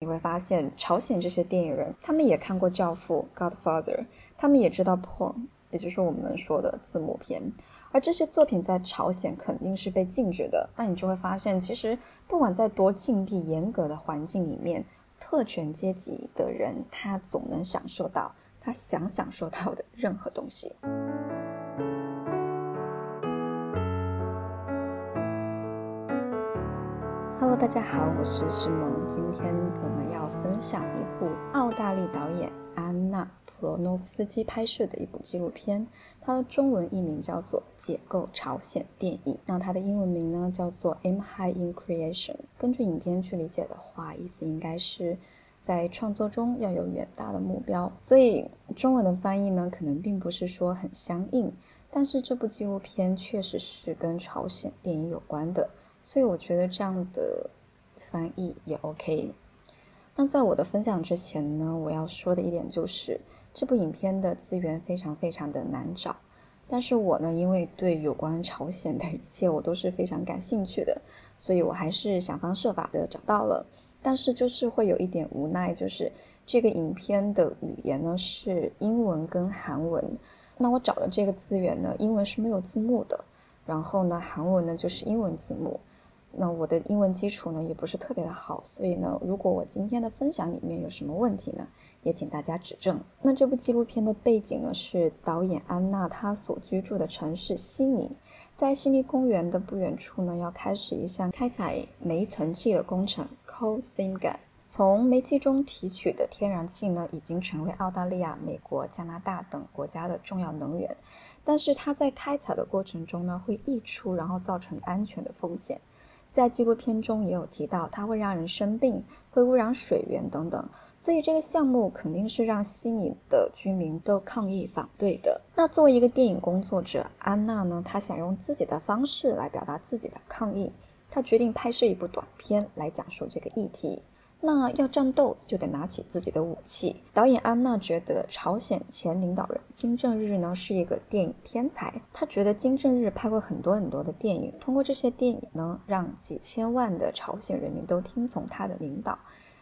你会发现朝鲜这些电影人，他们也看过《教父》（Godfather），他们也知道 porn，也就是我们说的字幕片。而这些作品在朝鲜肯定是被禁止的。那你就会发现，其实不管在多禁闭、严格的环境里面，特权阶级的人他总能享受到他想享受到的任何东西。Hello，大家好，我是诗萌。今天我们要分享一部澳大利导演安娜·普罗诺夫斯基拍摄的一部纪录片，它的中文译名叫做《解构朝鲜电影》，那它的英文名呢叫做《M High in Creation》。根据影片去理解的话，意思应该是在创作中要有远大的目标。所以中文的翻译呢，可能并不是说很相应，但是这部纪录片确实是跟朝鲜电影有关的。所以我觉得这样的翻译也 OK。那在我的分享之前呢，我要说的一点就是，这部影片的资源非常非常的难找。但是我呢，因为对有关朝鲜的一切我都是非常感兴趣的，所以我还是想方设法的找到了。但是就是会有一点无奈，就是这个影片的语言呢是英文跟韩文。那我找的这个资源呢，英文是没有字幕的，然后呢，韩文呢就是英文字幕。那我的英文基础呢也不是特别的好，所以呢，如果我今天的分享里面有什么问题呢，也请大家指正。那这部纪录片的背景呢是导演安娜她所居住的城市悉尼，在悉尼公园的不远处呢要开始一项开采煤层气的工程 （Coal Seam Gas）。从煤气中提取的天然气呢已经成为澳大利亚、美国、加拿大等国家的重要能源，但是它在开采的过程中呢会溢出，然后造成安全的风险。在纪录片中也有提到，它会让人生病，会污染水源等等，所以这个项目肯定是让悉尼的居民都抗议反对的。那作为一个电影工作者，安娜呢，她想用自己的方式来表达自己的抗议，她决定拍摄一部短片来讲述这个议题。那要战斗，就得拿起自己的武器。导演安娜觉得朝鲜前领导人金正日呢是一个电影天才，他觉得金正日拍过很多很多的电影，通过这些电影呢，让几千万的朝鲜人民都听从他的领导。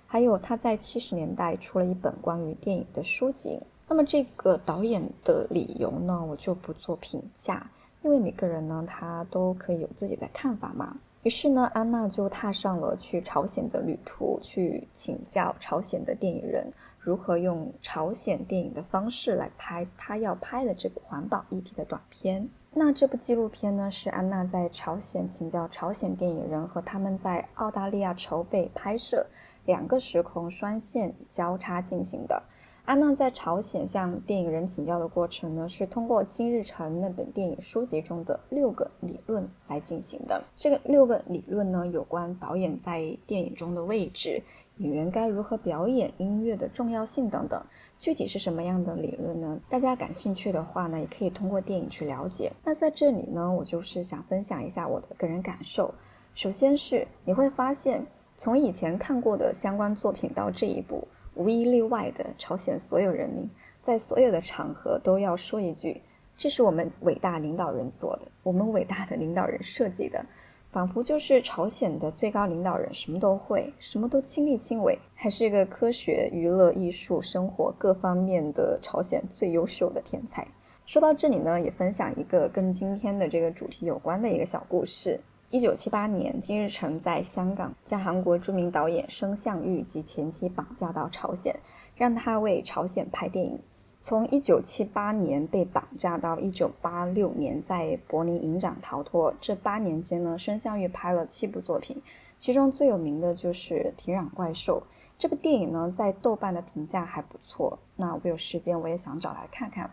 还有他在七十年代出了一本关于电影的书籍。那么这个导演的理由呢，我就不做评价，因为每个人呢他都可以有自己的看法嘛。于是呢，安娜就踏上了去朝鲜的旅途，去请教朝鲜的电影人如何用朝鲜电影的方式来拍她要拍的这部环保议题的短片。那这部纪录片呢，是安娜在朝鲜请教朝鲜电影人和他们在澳大利亚筹备拍摄，两个时空双线交叉进行的。安娜在朝鲜向电影人请教的过程呢，是通过金日成那本电影书籍中的六个理论来进行的。这个六个理论呢，有关导演在电影中的位置、演员该如何表演、音乐的重要性等等。具体是什么样的理论呢？大家感兴趣的话呢，也可以通过电影去了解。那在这里呢，我就是想分享一下我的个人感受。首先是你会发现，从以前看过的相关作品到这一部。无一例外的，朝鲜所有人民在所有的场合都要说一句：“这是我们伟大领导人做的，我们伟大的领导人设计的。”仿佛就是朝鲜的最高领导人什么都会，什么都亲力亲为，还是一个科学、娱乐、艺术、生活各方面的朝鲜最优秀的天才。说到这里呢，也分享一个跟今天的这个主题有关的一个小故事。一九七八年，金日成在香港将韩国著名导演申相玉及前妻绑架到朝鲜，让他为朝鲜拍电影。从一九七八年被绑架到一九八六年在柏林营长逃脱，这八年间呢，申相玉拍了七部作品，其中最有名的就是《平壤怪兽》。这部电影呢，在豆瓣的评价还不错。那我有时间，我也想找来看看。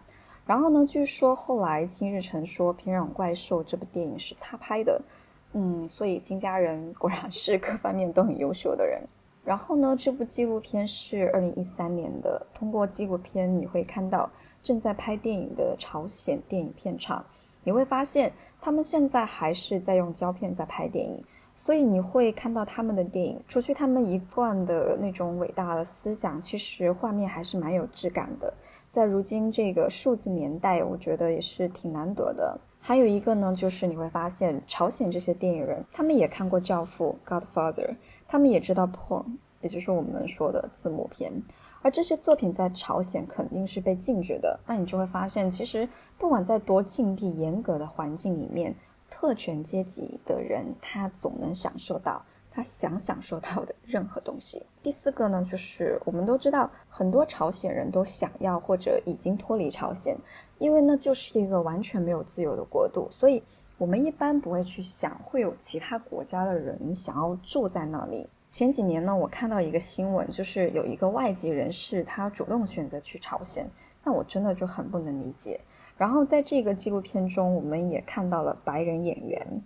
然后呢，据说后来金日成说，《平壤怪兽》这部电影是他拍的。嗯，所以金家人果然是各方面都很优秀的人。然后呢，这部纪录片是二零一三年的。通过纪录片，你会看到正在拍电影的朝鲜电影片场，你会发现他们现在还是在用胶片在拍电影。所以你会看到他们的电影，除去他们一贯的那种伟大的思想，其实画面还是蛮有质感的。在如今这个数字年代，我觉得也是挺难得的。还有一个呢，就是你会发现朝鲜这些电影人，他们也看过《教父》（Godfather），他们也知道 porn，也就是我们说的字幕片。而这些作品在朝鲜肯定是被禁止的。那你就会发现，其实不管在多禁闭、严格的环境里面，特权阶级的人他总能享受到他想享受到的任何东西。第四个呢，就是我们都知道，很多朝鲜人都想要或者已经脱离朝鲜，因为那就是一个完全没有自由的国度，所以我们一般不会去想会有其他国家的人想要住在那里。前几年呢，我看到一个新闻，就是有一个外籍人士，他主动选择去朝鲜，那我真的就很不能理解。然后在这个纪录片中，我们也看到了白人演员，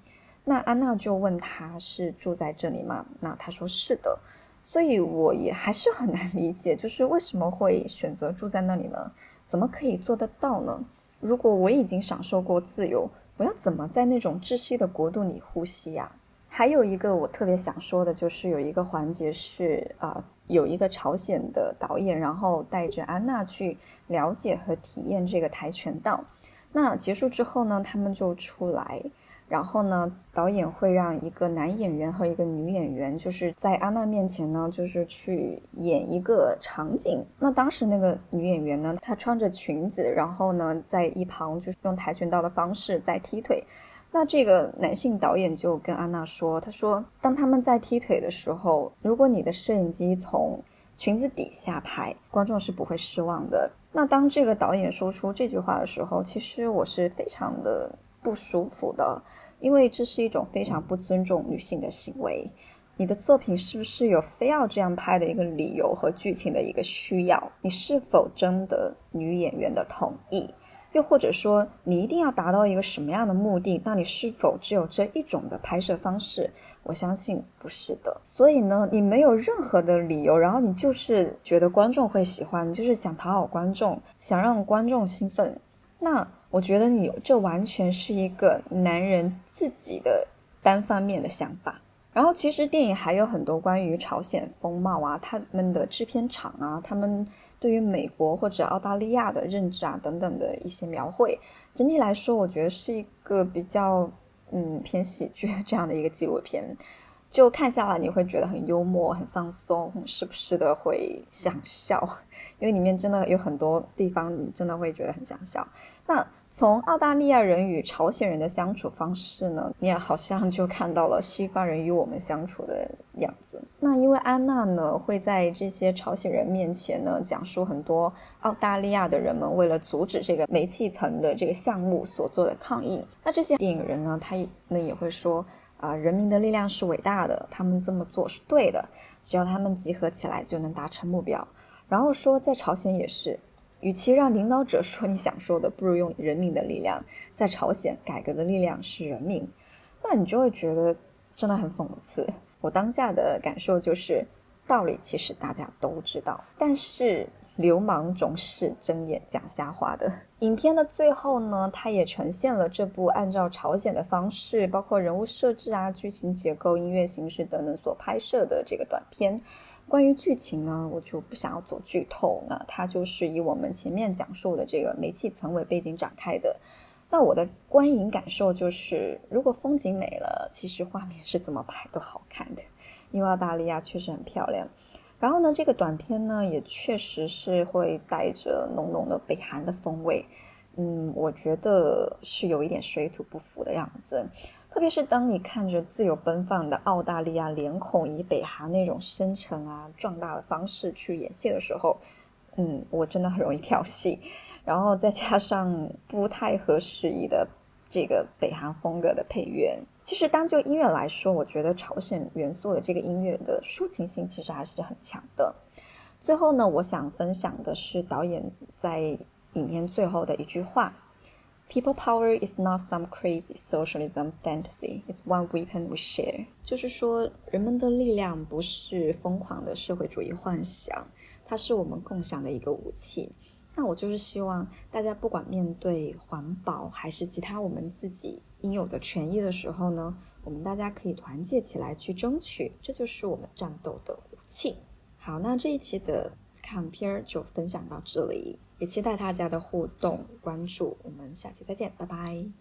那安娜就问他是住在这里吗？那他说是的，所以我也还是很难理解，就是为什么会选择住在那里呢？怎么可以做得到呢？如果我已经享受过自由，我要怎么在那种窒息的国度里呼吸呀？还有一个我特别想说的，就是有一个环节是啊，有一个朝鲜的导演，然后带着安娜去了解和体验这个跆拳道。那结束之后呢，他们就出来，然后呢，导演会让一个男演员和一个女演员，就是在安娜面前呢，就是去演一个场景。那当时那个女演员呢，她穿着裙子，然后呢，在一旁就是用跆拳道的方式在踢腿。那这个男性导演就跟安娜说：“他说，当他们在踢腿的时候，如果你的摄影机从裙子底下拍，观众是不会失望的。那当这个导演说出这句话的时候，其实我是非常的不舒服的，因为这是一种非常不尊重女性的行为。你的作品是不是有非要这样拍的一个理由和剧情的一个需要？你是否征得女演员的同意？”又或者说，你一定要达到一个什么样的目的？那你是否只有这一种的拍摄方式？我相信不是的。所以呢，你没有任何的理由，然后你就是觉得观众会喜欢，你就是想讨好观众，想让观众兴奋。那我觉得你这完全是一个男人自己的单方面的想法。然后其实电影还有很多关于朝鲜风貌啊，他们的制片厂啊，他们。对于美国或者澳大利亚的认知啊等等的一些描绘，整体来说，我觉得是一个比较嗯偏喜剧 这样的一个纪录片，就看下来你会觉得很幽默、很放松，时不时的会想笑，因为里面真的有很多地方你真的会觉得很想笑。那从澳大利亚人与朝鲜人的相处方式呢，你也好像就看到了西方人与我们相处的样子。那因为安娜呢会在这些朝鲜人面前呢讲述很多澳大利亚的人们为了阻止这个煤气层的这个项目所做的抗议。那这些电影人呢，他们也会说啊，人民的力量是伟大的，他们这么做是对的，只要他们集合起来就能达成目标。然后说在朝鲜也是。与其让领导者 说你想说的，不如用人民的力量。在朝鲜，改革的力量是人民，那你就会觉得真的很讽刺。我当下的感受就是，道理其实大家都知道，但是流氓总是睁眼讲瞎话的。影片的最后呢，它也呈现了这部按照朝鲜的方式，包括人物设置啊、剧情结构、音乐形式等等所拍摄的这个短片。关于剧情呢，我就不想要做剧透。那它就是以我们前面讲述的这个煤气层为背景展开的。那我的观影感受就是，如果风景美了，其实画面是怎么拍都好看的，因为澳大利亚确实很漂亮。然后呢，这个短片呢，也确实是会带着浓浓的北韩的风味。嗯，我觉得是有一点水土不服的样子。特别是当你看着自由奔放的澳大利亚脸孔以北韩那种深沉啊壮大的方式去演戏的时候，嗯，我真的很容易跳戏。然后再加上不太合时宜的这个北韩风格的配乐，其实单就音乐来说，我觉得朝鲜元素的这个音乐的抒情性其实还是很强的。最后呢，我想分享的是导演在影片最后的一句话。People power is not some crazy socialism fantasy. It's one weapon we share. 就是说，人们的力量不是疯狂的社会主义幻想，它是我们共享的一个武器。那我就是希望大家，不管面对环保还是其他我们自己应有的权益的时候呢，我们大家可以团结起来去争取，这就是我们战斗的武器。好，那这一期的看片儿就分享到这里。也期待大家的互动关注，我们下期再见，拜拜。